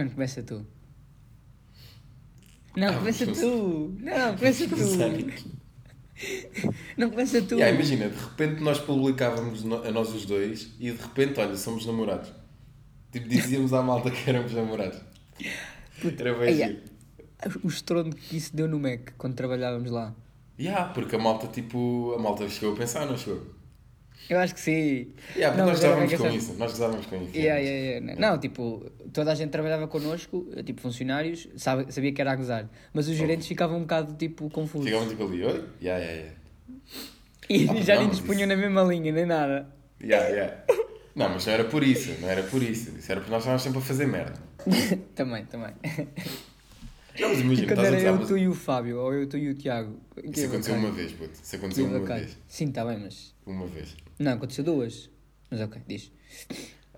Mano, começa tu. Não, Ah, começa tu. Não, começa tu. Não começa tu. Yeah, imagina, de repente nós publicávamos a nós os dois e de repente, olha, somos namorados. Tipo, dizíamos à malta que éramos namorados. Era bem giro. O estrondo que isso deu no Mac quando trabalhávamos lá. Yeah, porque a malta, tipo, a malta chegou a pensar, não chegou? Eu acho que sim. Yeah, Não, nós bem com isso, nós gozávamos com isso. Yeah, yeah, yeah. Não, tipo, toda a gente trabalhava connosco, tipo, funcionários, sabe, sabia que era a gozar. Mas os gerentes ficavam um bocado, tipo, confusos. Ficavam tipo ali, oi? Yeah, yeah, yeah. E Ah, já não, nem mas nos punham na mesma linha, nem nada. Yeah, yeah. Não, mas não era por isso, não era por isso. Isso era porque nós estávamos sempre a fazer merda. também, também. Não, mas imagina, quando era eu, tu e o Fábio, ou eu, tu e o Tiago. Isso aconteceu uma vez, puto. Isso aconteceu uma vez. Sim, está bem, mas... Uma vez. Não, aconteceu duas. Mas ok, diz.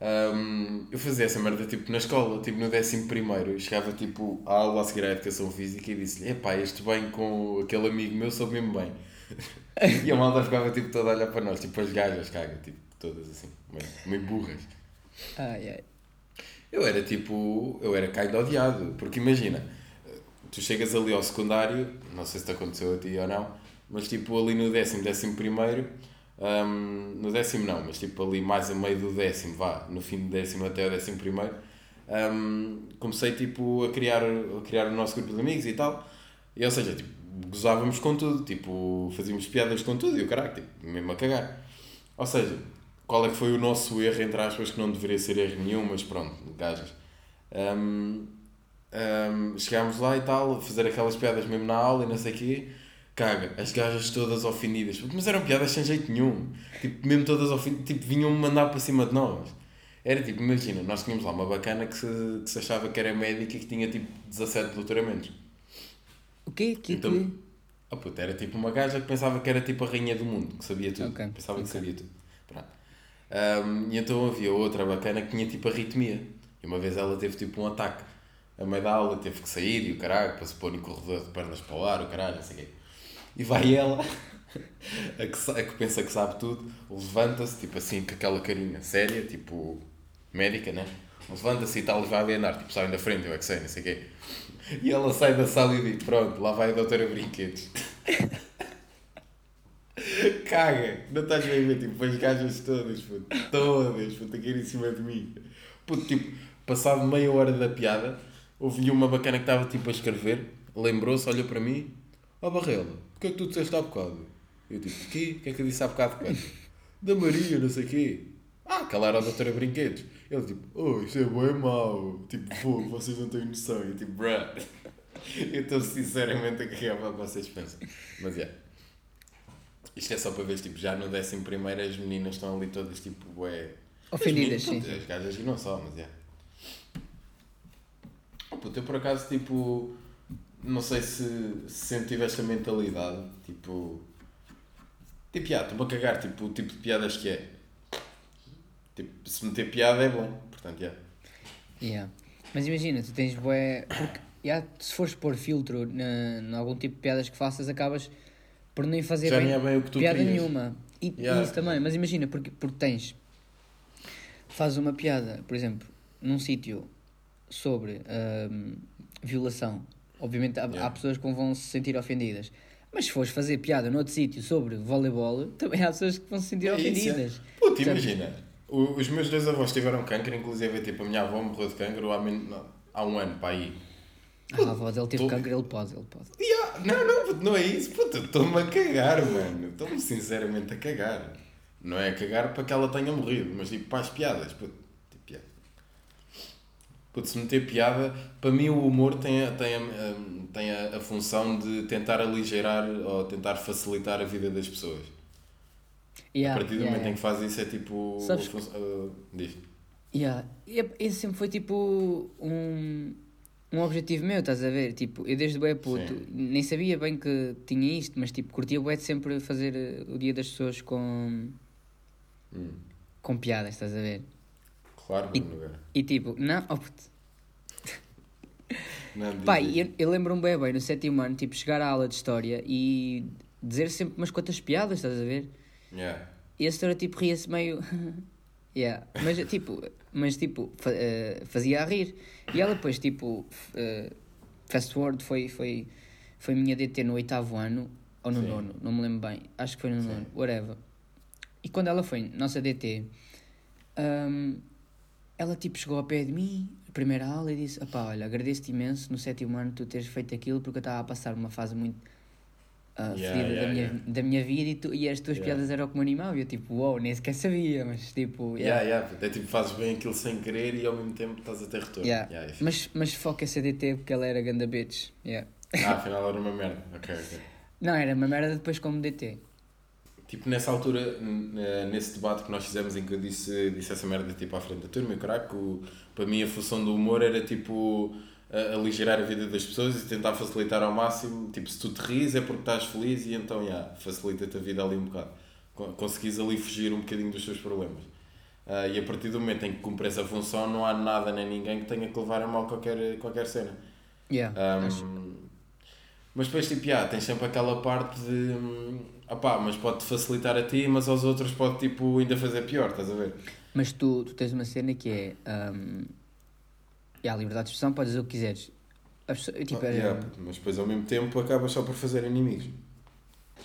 Ahm, eu fazia essa merda tipo na escola, tipo no décimo primeiro, chegava tipo à aula a seguir à educação física e disse-lhe, epá, este bem com aquele amigo meu sou mesmo bem. e a malta ficava tipo toda a olhar para nós, tipo as gajas, caga, tipo, todas assim, meio, meio burras. Ai, ai. Eu era tipo, eu era caído odiado, porque imagina, tu chegas ali ao secundário, não sei se te aconteceu a ti ou não, mas tipo ali no décimo, décimo primeiro, hum, no décimo não, mas tipo ali mais a meio do décimo, vá, no fim do décimo até o décimo primeiro, hum, comecei tipo a criar, a criar o nosso grupo de amigos e tal, e ou seja, tipo, gozávamos com tudo, tipo, fazíamos piadas com tudo e o caralho, tipo, mesmo a cagar. Ou seja, qual é que foi o nosso erro, entre aspas, que não deveria ser erro nenhum, mas pronto, gajas. Hum, hum, chegámos lá e tal, a fazer aquelas piadas mesmo na aula e não sei o quê. Caga, as gajas todas ofendidas. Mas eram piadas sem jeito nenhum. Tipo, mesmo todas ofendidas, tipo, vinham-me mandar para cima de nós. Era tipo, imagina, nós tínhamos lá uma bacana que se, que se achava que era médica e que tinha tipo 17 doutoramentos. O quê? Que, Então, que... Oh, puto, era tipo uma gaja que pensava que era tipo a rainha do mundo, que sabia tudo. Ok, Pensava que ok. sabia tudo. Um, e então havia outra bacana que tinha tipo arritmia. E uma vez ela teve tipo um ataque. A meio da aula teve que sair e o caralho, para se pôr em corredor de pernas para o ar, o caralho, não sei o quê. E vai ela, a que, a que pensa que sabe tudo, levanta-se, tipo assim, com aquela carinha séria, tipo médica, né? Levanta-se e tal, e vai andar, tipo, sai da frente, eu é que sei, não sei o quê. E ela sai da sala e diz: Pronto, lá vai a doutora Brinquedos. Caga, não estás bem a ver? Tipo, as gajas todas, puto, todas, puto, a cair em cima de mim. Puto, tipo, passado meia hora da piada, houve-lhe uma bacana que estava tipo a escrever, lembrou-se, olhou para mim: Ó Barrela, o que é que tu disseste há bocado? Eu tipo: O quê? O que é que eu disse há bocado quando? Da Maria, não sei o quê. Ah, aquela era a doutora Brinquedos. Ele tipo: Oh, isto é bem mau. Tipo, fogo, vocês não têm noção. Eu tipo: Bruh. Eu estou sinceramente a cagar para que vocês pensam. Mas é. Isto é só para ver, tipo, já no décimo primeiro as meninas estão ali todas, tipo, bué... Ofendidas, sim, As gajas e não só, mas é. Oh, puto, eu por acaso, tipo, não sei se, se sempre tive mentalidade, tipo... Tipo, já, estou-me a cagar, tipo, o tipo de piadas que é. Tipo, se meter piada é bom, portanto, já. Yeah. Mas imagina, tu tens bué... Porque, yeah, se fores pôr filtro em algum tipo de piadas que faças, acabas por nem fazer Já bem, nem é bem o que tu piada querias. nenhuma. E, e Yeah. isso também, mas imagina, porque, porque tens... Fazes uma piada, por exemplo, num sítio sobre hum, violação. Obviamente há, Yeah. há pessoas que vão se sentir ofendidas. Mas se fores fazer piada noutro sítio sobre voleibol, também há pessoas que vão se sentir É isso, é. ofendidas. Percebes? imagina, os meus dois avós tiveram câncer, inclusive, tipo, a minha avó morreu de câncer há, não, há um ano, para aí. Ah, a avó dele teve Tô- câncer, ele pode, ele pode. Yeah, não, não, puto, não é isso, puto, eu estou-me a cagar, mano. Estou-me sinceramente a cagar. Não é a cagar para que ela tenha morrido, mas tipo, para as piadas, puto. Puto, se meter piada, para mim o humor tem, a, tem, a, hum, tem a, a função de tentar aligeirar ou tentar facilitar a vida das pessoas. Yeah, a partir do yeah, momento em yeah. que faz isso é tipo. Sabes fun- uh, diz. Yeah. É- Esse sempre foi tipo um, um objetivo meu, estás a ver? Tipo, eu desde bué puto, Sim. nem sabia bem que tinha isto, mas tipo, curtia bué de sempre fazer eh, o dia das pessoas com, Hum, com piadas, estás a ver? Claro, E-. E tipo, não, oh, puto. Não, diz, eu, eu lembro-me bem bem no sétimo ano, tipo, chegar à aula de história e dizer sempre umas quantas piadas, estás a ver? Yeah. E a senhora tipo ria-se meio. Yeah. Mas tipo, mas, tipo fa- eh, fazia a rir. E ela depois, tipo, eh, fast forward, foi, foi, foi minha DT no oitavo ano, ou no Sim. nono, não me lembro bem. Acho que foi no Sim. nono, whatever. E quando ela foi nossa DT, hum, ela tipo chegou ao pé de mim, primeira aula, e disse: Opá, olha, agradeço-te imenso no sétimo ano tu teres feito aquilo porque eu estava a passar uma fase muito ah, Yeah, fedida yeah, da, minha, yeah. da minha vida e, tu, e as tuas piadas eram o que me animavam. E eu tipo, uau, nem sequer sabia, mas tipo, Yeah, yeah. É tipo, fazes bem aquilo sem querer e ao mesmo tempo estás a ter retorno. Yeah. Yeah, fixe. Mas, mas foca essa DT porque ela era ganda bitch. Ah, afinal era uma merda. Ok, ok. Não, era uma merda depois como DT. Tipo, nessa altura, nesse debate que nós fizemos em que eu disse, disse essa merda tipo à frente da turma, e o- para mim a função do humor era tipo a- aligerar a vida das pessoas e tentar facilitar ao máximo. Tipo, se tu te ris é porque estás feliz e então, yeah, facilita-te a vida ali um bocado. Con- Conseguis ali fugir um bocadinho dos teus problemas. Ah, e a partir do momento em que cumpre essa função, não há nada nem ninguém que tenha que levar a mal qualquer, qualquer cena. Yeah. Um, acho- mas depois, tipo, yeah, tens sempre aquela parte de. hum, opá, mas pode-te facilitar a ti, mas aos outros pode, tipo, ainda fazer pior, estás a ver? Mas tu, tu tens uma cena que é. Um, e a liberdade de expressão, podes dizer o que quiseres. Pessoa- tipo, Ah, é- yeah, mas depois, ao mesmo tempo, acabas só por fazer inimigos.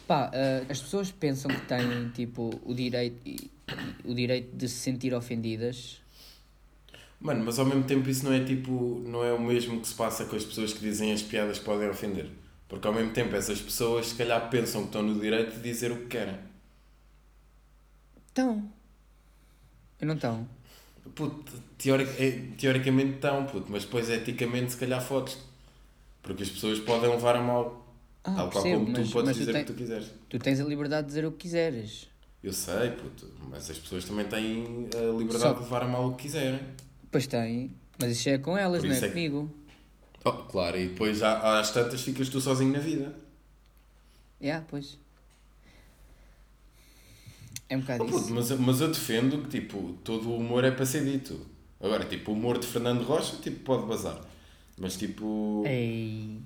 pá, ah, as pessoas pensam que têm tipo, o, direito, o direito de se sentir ofendidas. Mano, mas ao mesmo tempo, isso não é tipo. Não é o mesmo que se passa com as pessoas que dizem as piadas que podem ofender. Porque ao mesmo tempo, essas pessoas, se calhar, pensam que estão no direito de dizer o que querem. Então. Eu não estão. Puto, teoric, é- teoricamente estão, puto, mas depois, eticamente, se calhar, fodes Porque as pessoas podem levar a mal. Ah, Tal qual como mas, tu podes dizer o que tu quiseres. tu tens a liberdade de dizer o que quiseres. Eu sei, puto, mas as pessoas também têm a liberdade Só- de levar a mal o que quiserem. Pois tem, mas isso é com elas, não é é que- comigo. Oh, claro, e depois há- às tantas ficas tu sozinho na vida. Yeah, pois. É um bocado Oh, puto, isso. mas, mas eu defendo que tipo, todo o humor é para ser dito. Agora, tipo, o humor de Fernando Rocha tipo, pode bazar. Mas tipo. Ei.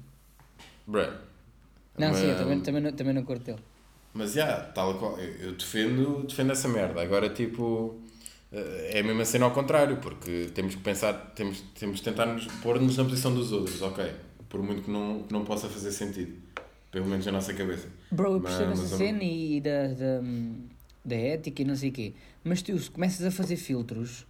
Bruh. Não, mas, sim, eu também, também, não, também não curto dele. Mas já, tal qual. Eu, eu defendo, defendo essa merda. Agora, tipo. Eh, É a mesma cena ao contrário, porque temos que pensar, temos, temos de tentar nos pôr-nos na posição dos outros, ok? Por muito que não, que não possa fazer sentido. Pelo menos na nossa cabeça. Bro, eu percebo essa cena e da, da, da ética e não sei o quê. Mas tu, se começas a fazer filtros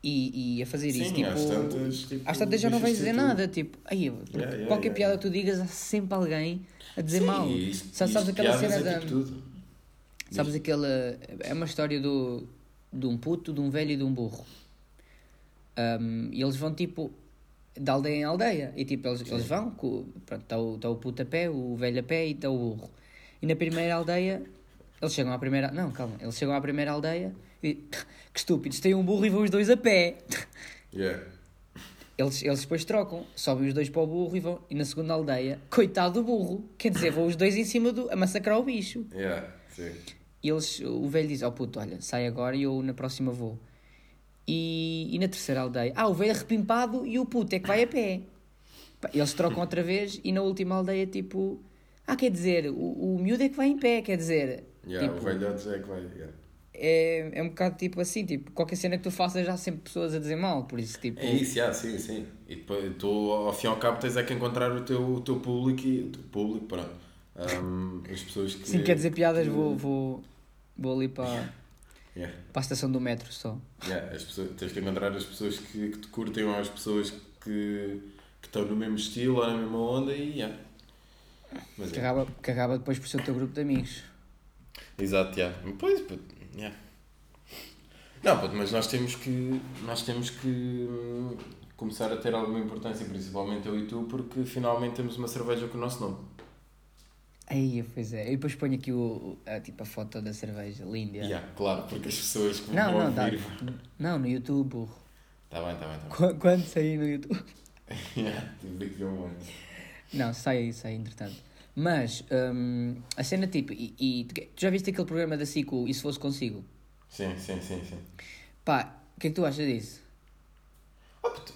e, e a fazer isso, Sim, tipo. às tantas, tipo, às tantas já não vais dizer nada. Tipo, aí, Yeah, yeah, qualquer yeah, piada que tu digas, há sempre alguém a dizer Sim, mal. isto- sabes isto aquela cena é da. tipo tudo. Sabes aquela. É uma história do, de um puto, de um velho e de um burro. Um, e eles vão tipo de aldeia em aldeia. E tipo, eles, eles vão, está o, tá o puto a pé, o velho a pé e está o burro. E na primeira aldeia, eles chegam à primeira. Não, calma, eles chegam à primeira aldeia e. Que estúpidos, têm um burro e vão os dois a pé. Yeah. Eles, eles depois trocam, sobem os dois para o burro e vão. E na segunda aldeia, coitado do burro. Quer dizer, vão os dois em cima do. a massacrar o bicho. Yeah, sim. E eles, o velho diz: Ó oh puto, olha, sai agora e eu na próxima vou. E, e na terceira aldeia, ah, o velho arrepimpado e o puto é que vai a pé. Eles trocam outra vez e na última aldeia, tipo, ah, quer dizer, o, o miúdo é que vai em pé, quer dizer, Yeah, tipo, o velhote é que vai. Yeah. é, é um bocado tipo assim, tipo, qualquer cena que tu faças já há sempre pessoas a dizer mal, por isso, tipo, É isso, yeah, sim, sim. E depois tu, ao fim e ao cabo, tens é que encontrar o teu, o teu público e o teu público, pronto. Um, as pessoas que. se quer dizer piadas, que- vou, vou, vou ali para, Yeah, para a estação do metro só. yeah, as pessoas, tens que encontrar as pessoas que, que te curtem ou as pessoas que, que estão no mesmo estilo ou na mesma onda e. Yeah. Mas Que é. acaba, que acaba depois por ser o teu grupo de amigos. Exato, yeah. Pois, puto, yeah. Não, puto, mas nós temos que. Nós temos que hum, começar a ter alguma importância, principalmente eu e tu, porque finalmente temos uma cerveja com o nosso nome. Aí, pois é. E depois ponho aqui o, a, tipo, a foto da cerveja, linda. Yeah, claro, porque as pessoas que Não, vão não, ouvir. Não, no YouTube, burro. Tá bem, tá bem, tá bem. Qu- Quando sair no YouTube. Yeah, um. Não, sai sai entretanto. Mas, hum, a cena tipo, e, e tu, já viste aquele programa da Cico, E Se Fosse Consigo? Sim, sim, sim, sim. Pá, o que é que tu achas disso? Oh, puto,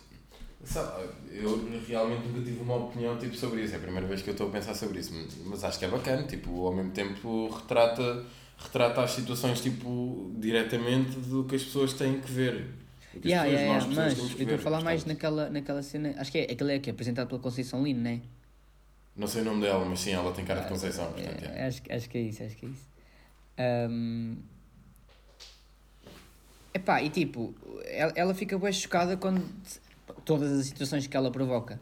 eu realmente nunca tive uma opinião tipo, sobre isso. É a primeira vez que eu estou a pensar sobre isso. Mas acho que é bacana, tipo, ao mesmo tempo retrata retrata as situações tipo diretamente do que as pessoas têm que ver. Que Yeah, pessoas, yeah, yeah, mas eu estou a falar mais naquela, naquela cena. Acho que é aquele é que é apresentado pela Conceição Lino, não é? Não sei o nome dela, mas sim, ela tem cara de Conceição, É, portanto, é. acho, que- acho que é isso, acho que é isso. Ahm, Epá, e tipo, ela, ela fica bem chocada quando todas as situações que ela provoca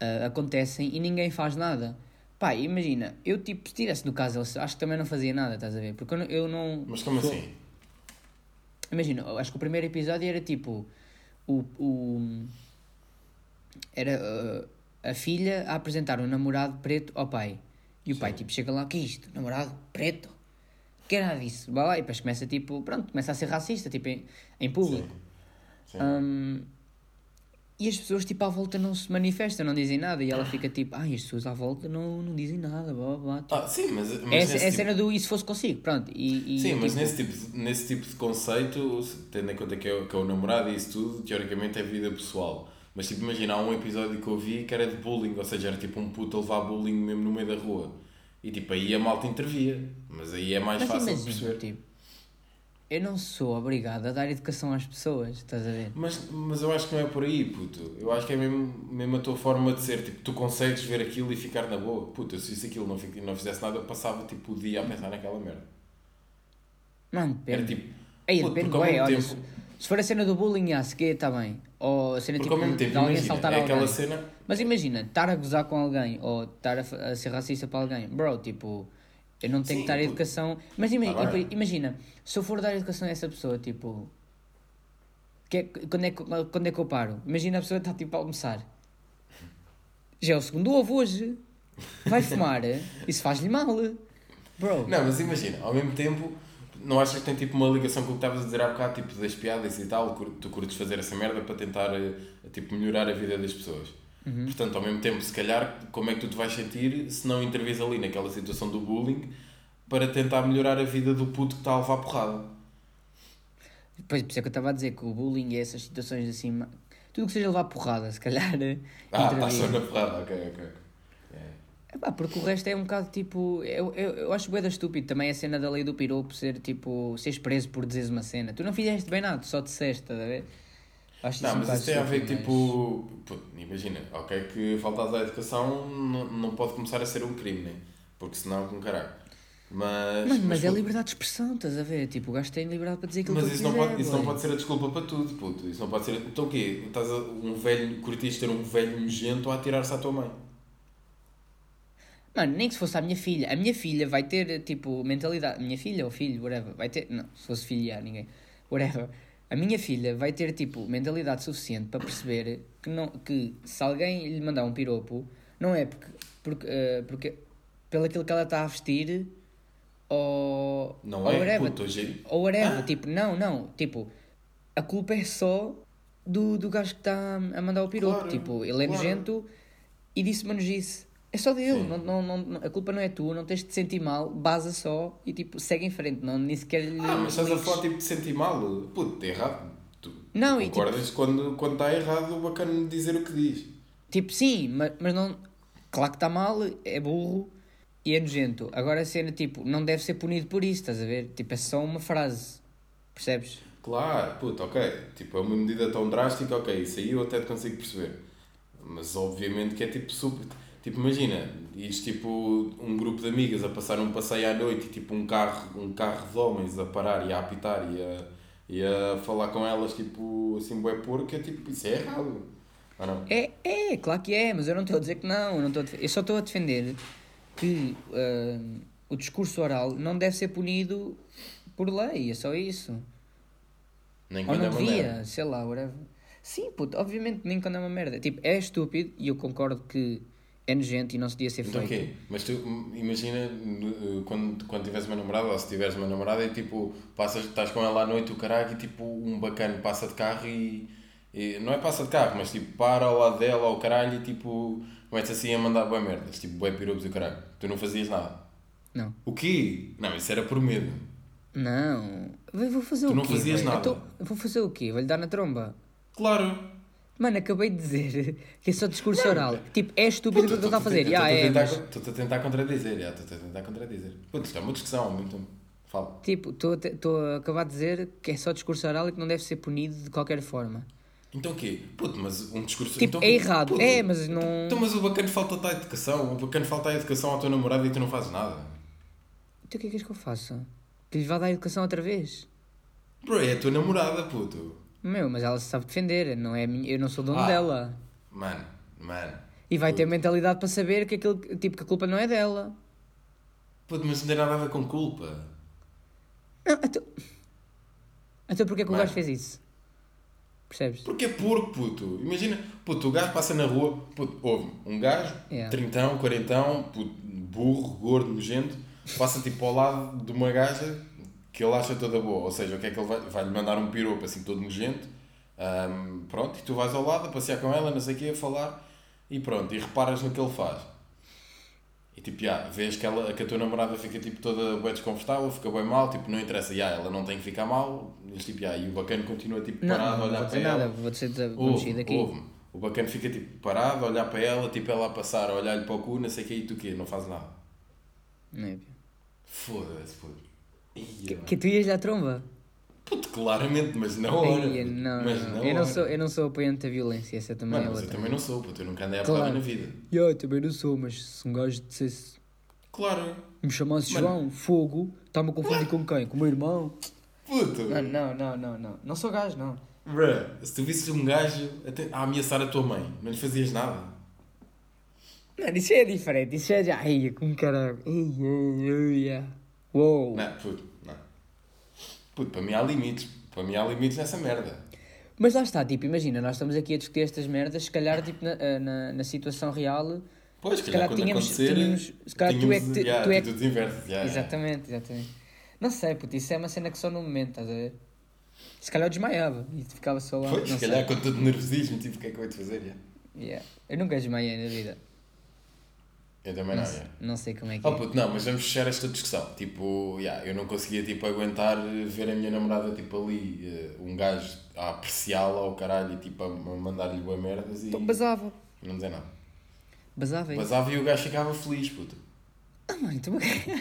ah, acontecem e ninguém faz nada. Pá, imagina, eu tipo, se estivesse no caso, acho que também não fazia nada, estás a ver? Porque eu não. Eu não Mas como sou- assim? Imagina, acho que o primeiro episódio era tipo o, o era uh, a filha a apresentar um namorado preto ao pai. E o pai Sim. tipo chega lá, que é isto? Namorado preto? Que era disso? Vai lá e depois começa tipo, pronto, começa a ser racista, tipo em, em público. Sim. Sim. Hum, e as pessoas tipo à volta não se manifestam, não dizem nada. E ela fica tipo, ai, as pessoas à volta não, não dizem nada, blá blá blá. Ah, sim, mas, mas é, nesse é a tipo- cena do e se fosse consigo, pronto. E, e, Sim, mas tipo, nesse tipo, de- nesse tipo de conceito, tendo em conta que é, o- que é o namorado e isso tudo, teoricamente é vida pessoal. Mas tipo, imagina, há um episódio que eu vi que era de bullying, ou seja, era tipo um puto a levar bullying mesmo no meio da rua. E tipo, aí a malta intervia. Mas aí é mais Mas fácil de imagina, perceber. tipo, eu não sou obrigado a dar educação às pessoas, estás a ver? Mas, mas eu acho que não é por aí, puto. Eu acho que é mesmo, mesmo a tua forma de ser. Tipo, tu consegues ver aquilo e ficar na boa. Puto, se isso aquilo não, não fizesse nada, eu passava tipo o dia a pensar naquela merda. Mano, Era depende. tipo. Aí, puto, depende, ué, olha, tempo- se, for a cena do bullying, ah, se que está bem. Ou a cena Porque tipo mesmo de tempo, alguém imagina, saltar é alguém. aquela cena. Mas imagina, estar a gozar com alguém ou estar a, a ser racista para alguém, bro, tipo, eu não tenho Sim, que dar puto. educação. Mas imagina, Tá bem. imagina, se eu for dar educação a essa pessoa, tipo, que é- quando, é, que- quando é que eu paro? Imagina a pessoa está tipo a almoçar. Já é o segundo ovo hoje. Vai fumar. Isso faz-lhe mal. Bro. Não, mas imagina, ao mesmo tempo, não achas que tem tipo uma ligação com o que estavas a dizer há bocado, tipo das piadas e tal, tu curtes fazer essa merda para tentar eh, tipo, melhorar a vida das pessoas. Uhum. Portanto, ao mesmo tempo, se calhar, como é que tu te vais sentir se não intervês ali naquela situação do bullying para tentar melhorar a vida do puto que está a levar porrada? Pois, por isso é que eu estava a dizer que o bullying e essas situações assim, tudo que seja levar porrada, se calhar. Ah, intervir. está só na porrada, ok, ok. É. Epá, porque o resto é um bocado tipo. Eu, eu, eu acho bué da estúpido também a cena da lei do piropo ser tipo. seres preso por dizeres uma cena. Tu não fizeste bem nada, tu só disseste, estás a ver? Acho Não, mas isso tem a ver, tipo. imagina, ok, que faltas à educação não, não pode começar a ser um crime, né? Porque senão, com caralho. Mas. Mas, mas, é pô, liberdade de expressão, estás a ver? Tipo, o gajo tem liberdade para dizer aquilo Mas que isso ele não, quiser, pode, isso não pode ser a desculpa para tudo, puto. Isso não pode ser. Então o quê? Estás a, um velho, curtiste ter um velho nojento a atirar-se à tua mãe. Mano, nem que se fosse a minha filha. A minha filha vai ter, tipo, mentalidade. Minha filha ou filho, whatever. Vai ter. Não, se fosse filha, ninguém. Whatever. A minha filha vai ter, tipo, mentalidade suficiente para perceber que, não, que se alguém lhe mandar um piropo, não é porque. porque, eh, porque pelo aquilo que ela está a vestir ou. Não ou é? whatever. Puto, hoje. Ou whatever. Ah. Tipo, não, não. Tipo, a culpa é só do, do gajo que está a mandar o piropo. Claro, tipo, ele é claro. nojento e disse uma nojice. É só dele, não, não, não, a culpa não é tua, não tens de te sentir mal, basa só e tipo, segue em frente, não, nem sequer lhe. Ah, mas estás a falar tipo de sentir mal? Puto, é errado. Tu, Não, tu e tipo- concordas quando, quando está errado, o bacana de dizer o que diz. Tipo, sim, mas, mas não. Claro que está mal, é burro e é nojento. Agora a cena, tipo, não deve ser punido por isso, estás a ver? Tipo, é só uma frase, percebes? Claro, puto, ok. Tipo, é uma medida tão drástica, ok, isso aí eu até te consigo perceber. Mas obviamente que é tipo super. Tipo, imagina, isto tipo um grupo de amigas a passar um passeio à noite e tipo um carro, um carro de homens a parar e a apitar e a, e a falar com elas tipo assim, bué porco, é tipo, isso é errado. Ou não? É, é, claro que é, mas eu não estou a dizer que não, eu, não def- eu só estou a defender que ah, o discurso oral não deve ser punido por lei, é só isso. Nem Ou quando é não uma devia, merda. sei lá, whatever. Sim, puto, obviamente nem quando é uma merda. Tipo, é estúpido e eu concordo que é nojento e não se devia ser Então o feito. quê? Mas tu imagina no- quando, quando tiveres uma namorada ou se tiveres uma namorada e tipo, passas, estás com ela à noite o caralho e tipo um bacana passa de carro e, e- não é passa de carro, mas tipo para ao lado dela ao caralho e tipo começa assim a mandar boas merdas, tipo bué pirobos e o caralho. Tu não fazias nada. Não. O quê? Não, isso era por medo. Não. Vou fazer Tu o não quê? fazias boy? nada. Eu tô- vou fazer o quê? Vou-lhe dar na tromba? Claro. Mano, acabei de dizer que é só discurso oral. Tipo, é estúpido o que ele está a fazer. Estou-te a é, tentar- mas... A tentar contradizer, já, estou-te a tentar contradizer. Puto, isto é uma discussão tempo. Fala. Tipo, estou a acabar de dizer que é só discurso oral e que não deve ser punido de qualquer forma. Então o quê? Puto, mas um discurso... Tipo, então, é errado. puto, É, mas não. Então, mas o bacana falta-te a educação. O bacana falta a educação à tua namorada e tu não fazes nada. Então o que é que és que eu faço? Que lhes vá dar educação outra vez? Bro, é a tua namorada, puto. Meu, mas ela se sabe defender, não é minha, eu não sou dono Ah. dela. Mano, mano. E vai ter mentalidade para saber que, aquilo, tipo, que a culpa não é dela. Puto, mas não tem nada a ver com culpa. Não, então... Então porquê que o Mano. gajo fez isso? Percebes? Porque é porco, puto. Imagina, puto, o gajo passa na rua, puto, ouve, um gajo, Yeah. trintão, quarentão, puto, burro, gordo, nojento, passa tipo ao lado de uma gaja que ele acha toda boa. Ou seja, o que é que ele vai? Vai-lhe mandar um piropo assim todo nojento, ahm, pronto, e tu vais ao lado a passear com ela, não sei o quê, a falar, e pronto, e reparas no que ele faz. E tipo, já, vês que, ela, que a tua namorada fica tipo toda bem desconfortável, fica bem mal, tipo, não interessa, já, ela não tem que ficar mal, mas tipo, já, e o bacana continua tipo parado não, a olhar para dizer ela. nada, vou vou Ouve, daqui. ouve-me. O bacana fica tipo parado, a olhar para ela, tipo ela a passar, a olhar-lhe para o cu, não sei o que, e tu o quê? Não faz nada. Não é? Foda-se. Ia, Que, que tu ias lhe à tromba? Puto, claramente, mas na hora. Ia, não, mas não. Eu, não sou, eu não sou apoiante da violência, essa também Mano, é mas eu outra. também não sou, puto. Eu nunca andei à Claro. porrada na vida. Eu também não sou, mas se um gajo dissesse, Claro. me chamasse Mano. João, fogo, está-me a confundir com quem? Com o meu irmão? Puto. Não, não, não, não, não. Não sou gajo, não. Bruh, se tu visses um gajo a ameaçar a tua mãe, não lhe fazias nada. Mano, isso é diferente, isso é já. Ai, como caralho. Ai, ai, ai. Uou. Não, puto, não. Puto, para mim há limites. Para mim há limites nessa merda. Mas lá está, tipo, imagina, nós estamos aqui a discutir estas merdas, se calhar, tipo, na, eh, na, na situação real. Pois, se calhar quando tínhamos- tínhamos- se calhar tu é que yeah, tu é que- inversas, yeah. Exatamente, exatamente. Não sei, puto, isso é uma cena que só no momento, estás a ver? Se calhar eu desmaiava e ficava só lá. Pois, se calhar sei. com todo nervosismo, tipo, o que é que eu te fazer? yeah. Yeah. Eu nunca desmaiei na vida. Eu também não, Não, yeah. não sei como é que Oh é. puto, não, mas vamos fechar esta discussão. Tipo, yeah, eu não conseguia tipo, aguentar ver a minha namorada tipo, ali, eh, um gajo a apreciá-la ao caralho e tipo, a mandar-lhe boas merdas e Então basava. não dizer nada. Basava isso. Basava e o gajo ficava feliz, puto. Ah, mano, então...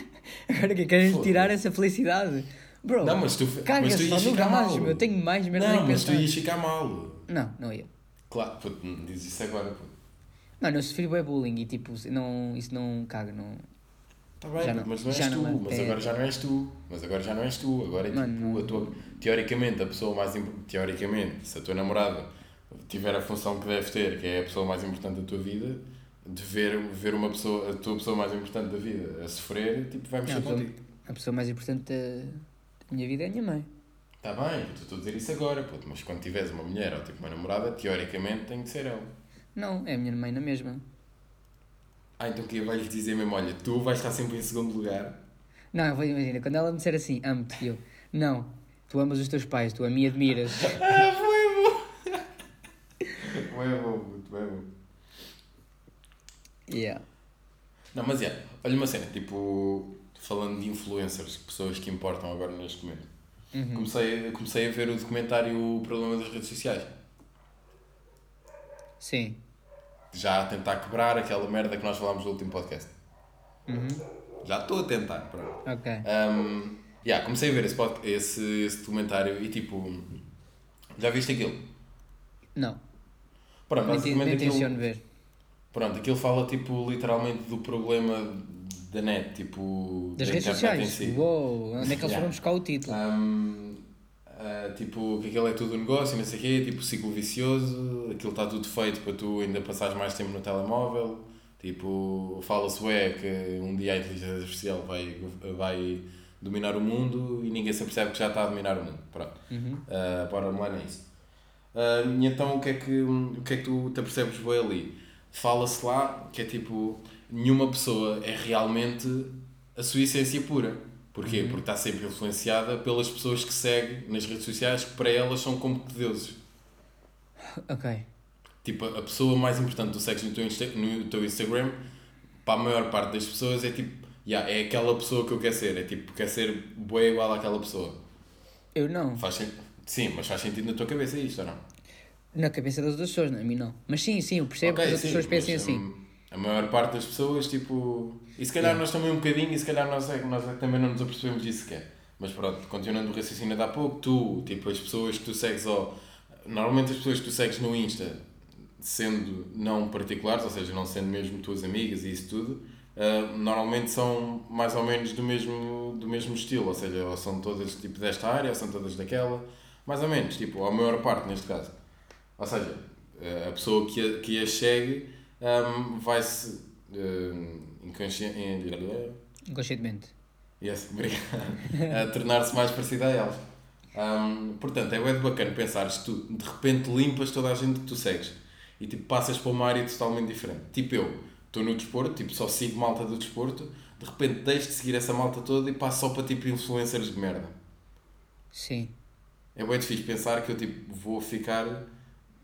Agora que queres tirar essa felicidade? Bro, Não, mas tu, mas tu ias ficar gajo, mal. Eu tenho mais merda Não, mas tu pensar. ias ficar mal. Não, não ia. Claro, puto, não diz isso agora, puto. Mano, eu sofri bué bullying e tipo, não, isso não caga, não... Tá bem, Já não- mas não és tu, não mas agora já não és tu. Mas agora já não és tu. Agora é Mano, tipo não- a tua. Teoricamente, a pessoa mais importante. Teoricamente, se a tua namorada tiver a função que deve ter, que é a pessoa mais importante da tua vida, de ver, ver uma pessoa, a tua pessoa mais importante da vida a sofrer, tipo, vai mexer Não, contigo. a pessoa mais importante da, minha vida é a minha mãe. Tá bem, estou a dizer isso agora, puto, mas quando tiveres uma mulher ou tipo uma namorada, teoricamente tem de ser ela. Não, é a minha mãe na mesma. Ah, então o que vais dizer mesmo? Olha, tu vais estar sempre em segundo lugar. Não, eu vou imaginar, quando ela me disser assim, amo-te, eu, não, tu amas os teus pais, tu a mim admiras. Ah, foi bom! Foi bom, puto, foi bom. yeah. Não, mas é, olha uma cena, tipo, falando de influencers, pessoas que importam agora neste momento. Uhum. Comecei, comecei a ver o documentário O Problema das Redes Sociais. Sim. Já a tentar quebrar aquela merda que nós falámos no último podcast. Uhum. Já estou a tentar, pronto. Ok. Um, yeah, comecei a ver esse, esse, esse documentário e tipo, já viste aquilo? Não, Pronto, nem basicamente tenciono aquilo, ver. pronto, aquilo fala tipo literalmente do problema da net, tipo, Das da redes sociais? si. Uou, onde é que eles Yeah. foram buscar o título? Um, ah, tipo, que aquilo é tudo um negócio, não sei o quê, tipo, ciclo vicioso, aquilo está tudo feito para tu ainda passares mais tempo no telemóvel, tipo, fala-se ué que um dia a inteligência artificial vai, vai dominar o mundo e ninguém se percebe que já está a dominar o mundo, pronto, Uhum. uh, bora lá nisso. Ah, e então o que, é que, o que é que tu te apercebes bem ali? Fala-se lá que é tipo, nenhuma pessoa é realmente a sua essência pura. Porquê? Porque está sempre influenciada pelas pessoas que segue nas redes sociais, que para elas são como que deuses. Ok. Tipo, a pessoa mais importante do sexo no teu, Insta no teu Instagram, para a maior parte das pessoas, é tipo, yeah, é aquela pessoa que eu quero ser. É tipo, quer ser boa igual àquela pessoa. Eu não. Faz Sim, mas faz sentido na tua cabeça isto ou não? Na cabeça das outras pessoas, não, a mim não. Mas sim, sim, eu percebo Ok, que as outras pessoas pensem assim. hum, A maior parte das pessoas, tipo. E se calhar Yeah. nós também um bocadinho, e se calhar nós, é, nós é que também não nos apercebemos disso sequer. Mas pronto, continuando o raciocínio de há pouco, tu, tipo, as pessoas que tu segues, ó, normalmente as pessoas que tu segues no Insta, sendo não particulares, ou seja, não sendo mesmo tuas amigas e isso tudo, uh, normalmente são mais ou menos do mesmo, do mesmo estilo, ou seja, ou são todas tipo desta área, ou são todas daquela, mais ou menos, tipo, a maior parte neste caso. Ou seja, a pessoa que a, que a segue um, vai-se uh, inconscientemente. Inconscientemente. Yes, obrigado. a tornar-se mais parecida a elas. Um, portanto, é bem bacana pensares tu de repente limpas toda a gente que tu segues e tipo passas para uma área totalmente diferente. Tipo eu, estou no desporto, tipo só sigo malta do desporto, de repente deixo de seguir essa malta toda e passo só para tipo influencers de merda. Sim. É bem difícil pensar que eu tipo vou ficar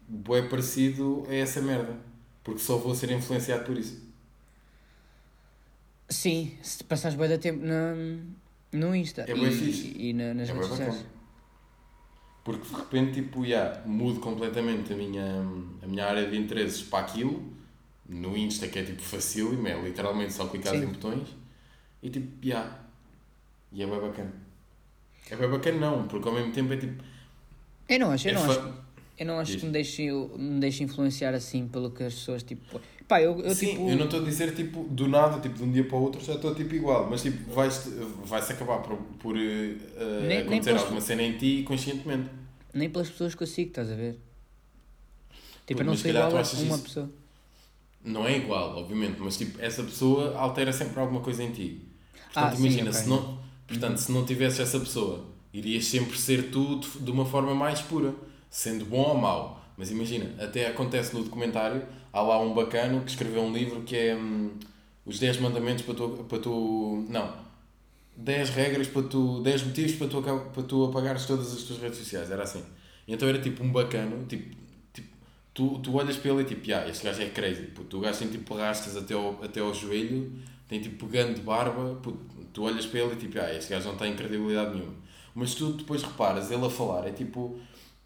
bem parecido a essa merda. Porque só vou ser influenciado por isso. Sim, se passares bem da tempo na, no Insta é bem e, fixe. e na, nas é redes sociais. Porque de repente tipo, yeah, mudo completamente a minha, a minha área de interesses para aquilo. No Insta que é tipo facílimo, é literalmente só clicar em botões. E tipo, yeah. E é bem bacana. É bem bacana não, porque ao mesmo tempo é tipo... Eu não acho, eu é não acho. Eu não acho Diz. que me deixe, me deixe influenciar assim pelo que as pessoas tipo. Pá, eu, eu Sim, tipo. eu não estou a dizer tipo do nada, tipo de um dia para o outro já estou tipo igual, mas tipo vai-se acabar por, por eh, Nem- nem acontecer posso- alguma cena em ti conscientemente. Nem pelas pessoas que eu sigo, estás a ver? Tipo, Pô, eu não mas sou se calhar igual a uma isso. pessoa. Não é igual, obviamente, mas tipo essa pessoa altera sempre alguma coisa em ti. Portanto, Ah, sim, imagina, ok. se não, portanto, se não tivesses essa pessoa, irias sempre ser tu de uma forma mais pura, sendo bom ou mau. Mas imagina, até acontece no documentário, há lá um bacano que escreveu um livro que é hum, os 10 mandamentos para tu, para tu. Não. 10 regras para tu. 10 motivos para tu, para tu apagares todas as tuas redes sociais. Era assim. Então era tipo um bacano, tipo. tipo tu, tu olhas para ele e tipo, ah, este gajo é crazy. Puto, o gajo tem tipo rastas até ao, até ao joelho, tem tipo pegando de barba. Puto, tu olhas para ele e tipo, ah, este gajo não tem credibilidade nenhuma. Mas tu depois reparas, ele a falar, é tipo.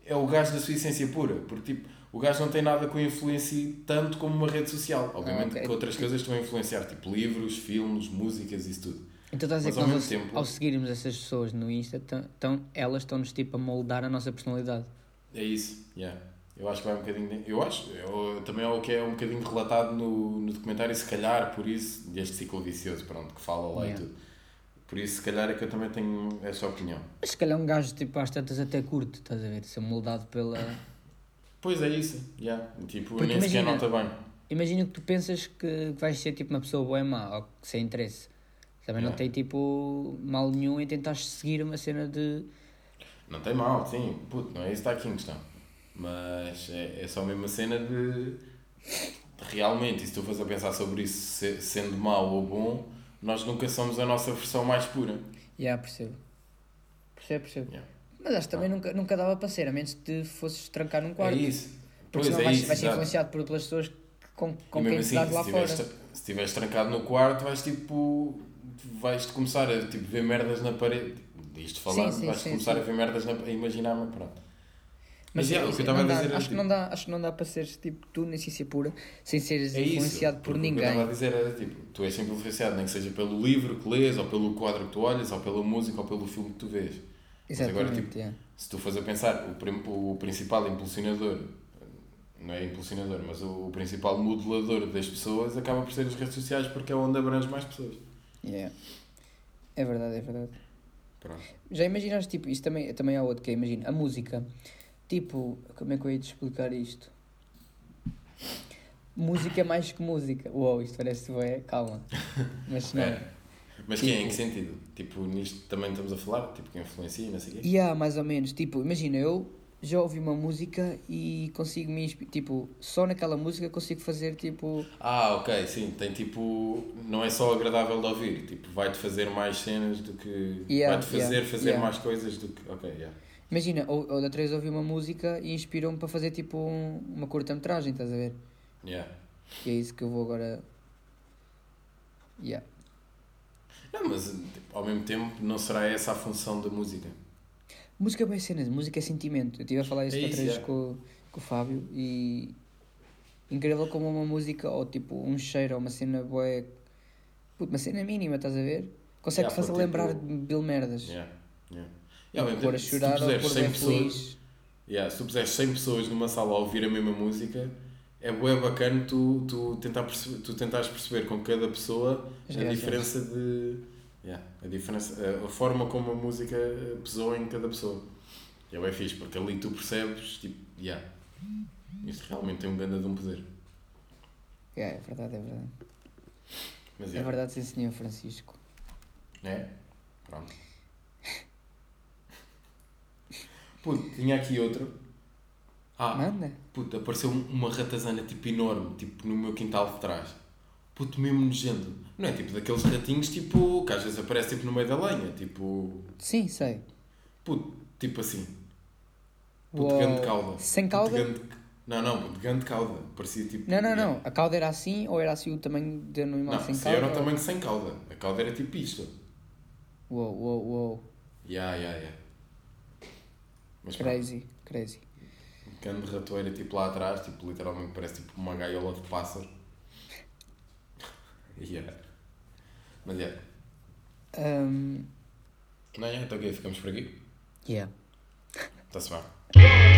É o gajo da sua essência pura. Porque tipo, o gajo não tem nada que o influencie tanto como uma rede social. Obviamente ok. que outras coisas estão a influenciar, tipo livros, filmes, músicas, isso tudo. Então estás a dizer que nós, tempo- ao seguirmos essas pessoas no Insta, tão, elas estão-nos tipo a moldar a nossa personalidade. É isso, yeah. Eu acho que vai um bocadinho. Eu acho, eu, também é o que é um bocadinho relatado no, no documentário, se calhar por isso, deste ciclo vicioso, pronto, que fala lá Yeah. e tudo. Por isso, se calhar é que eu também tenho essa opinião. Mas se calhar um gajo tipo às tantas até curto, estás a ver? Ser moldado pela. Pois é isso, yeah. tipo, Porque nem sequer imagina- nota bem. Imagina que tu pensas que vais ser tipo uma pessoa boa e má, ou que sem interesse. Também não Yeah. tem tipo mal nenhum em tentar seguir uma cena de. Não tem mal, sim, puto, não é isso que está aqui em questão. Mas é, é só a mesma cena de. Realmente, e se tu fores a pensar sobre isso, se- sendo mau ou bom, nós nunca somos a nossa versão mais pura. Já, yeah, percebo. Percebo, percebo. Yeah. Mas acho que também nunca, nunca dava para ser, a menos que te fosses trancar num quarto. É isso. Porque Pois senão é vais, isso, vais ser influenciado por, pelas pessoas que- com, com quem assim, estás lá se fora. se estiveres trancado no quarto, vais tipo. vais começar a tipo, ver merdas na parede. Isto falando, Sim, sim, vais sim, começar sim. a ver merdas na a imaginar-me, pronto. Mas, Mas, yeah, é o que eu isso, estava a dá- dizer acho, que tipo, não dá, acho que não dá para seres tipo tu na essência pura sem seres É isso. influenciado por porque O que eu ninguém. estava a dizer era tipo, tu és sempre influenciado, nem que seja pelo livro que lês, ou pelo quadro que tu olhas, ou pela música, ou pelo filme que tu vês. Mas agora, Exatamente, tipo, yeah. Se tu fores a pensar, o, o principal impulsionador, não é impulsionador, mas o, o principal modelador das pessoas acaba por ser as redes sociais porque é onde abrange mais pessoas. Yeah. É verdade, é verdade. Pronto. Já imaginaste, tipo, isso também, também há outro que é, imagina, a música. Tipo, como é que eu ia te explicar isto? Música é mais que música. Uou, isto parece bué, calma. Mas não. É. Mas que é, em Tipo- que sentido? Tipo, nisto também estamos a falar, tipo, que influencia e não sei o quê? Há, mais ou menos, tipo, imagina, eu já ouvi uma música e consigo me inspi- tipo, só naquela música consigo fazer, tipo, Ah, ok, sim, tem tipo, não é só agradável de ouvir, tipo, vai-te fazer mais cenas do que, Yeah, vai-te fazer yeah, fazer yeah. mais coisas do que, ok, yeah. Imagina, ou, ou da três ouvi uma música e inspirou-me para fazer, tipo, um- uma curta-metragem, estás a ver? Yeah. E é isso que eu vou agora... Yeah. Não, mas tipo, ao mesmo tempo não será essa a função da música. Música é boa cena, música é sentimento. Eu estive a falar isso É outra isso, vez com, com o Fábio e incrível como uma música ou tipo um cheiro ou uma cena boa, uma cena mínima, estás a ver? Consegue Yeah, fazer tipo- lembrar de mil merdas. Yeah. Yeah. E ao mesmo pôr a tempo, se tu chorar puseres pôr 100 bem pessoas, yeah, se tu puseres 100 pessoas numa sala a ouvir a mesma música, é bué bacana tu, tu, tentar perceber, tu tentares perceber com cada pessoa As a reações. diferença de. Yeah, a, diferença, a, a forma como a música pesou em cada pessoa. E é bem fixe, porque ali tu percebes, tipo, yeah, isto realmente tem um ganda de um poder. Yeah, é verdade, é verdade. Mas É yeah, verdade, sim, senhor Francisco. É? Pronto. Puto, tinha aqui outro. Ah, Manda. puto, apareceu uma ratazana tipo enorme, tipo no meu quintal de trás. Puto, mesmo nojento. Não é tipo daqueles ratinhos tipo que às vezes aparece tipo no meio da lenha, tipo. Sim, sei. Puto, tipo assim. Puto, Uou. grande cauda. Sem Puto, cauda? grande- Não, não, puto, grande cauda. Parecia tipo. Não, não, yeah. não. A cauda era assim ou era assim o tamanho de um animal Não, sem se cauda? era o tamanho sem cauda. A cauda era tipo isto. Uou, uou, uou. Ya, ya, ya. Mas. Crazy, crazy. grande ratoeira tipo lá atrás, tipo, literalmente parece tipo uma gaiola de pássaro. yeah. Mas é. Yeah. Um, Não é? Então o quê? Ficamos por aqui? yeah. Está-se bem.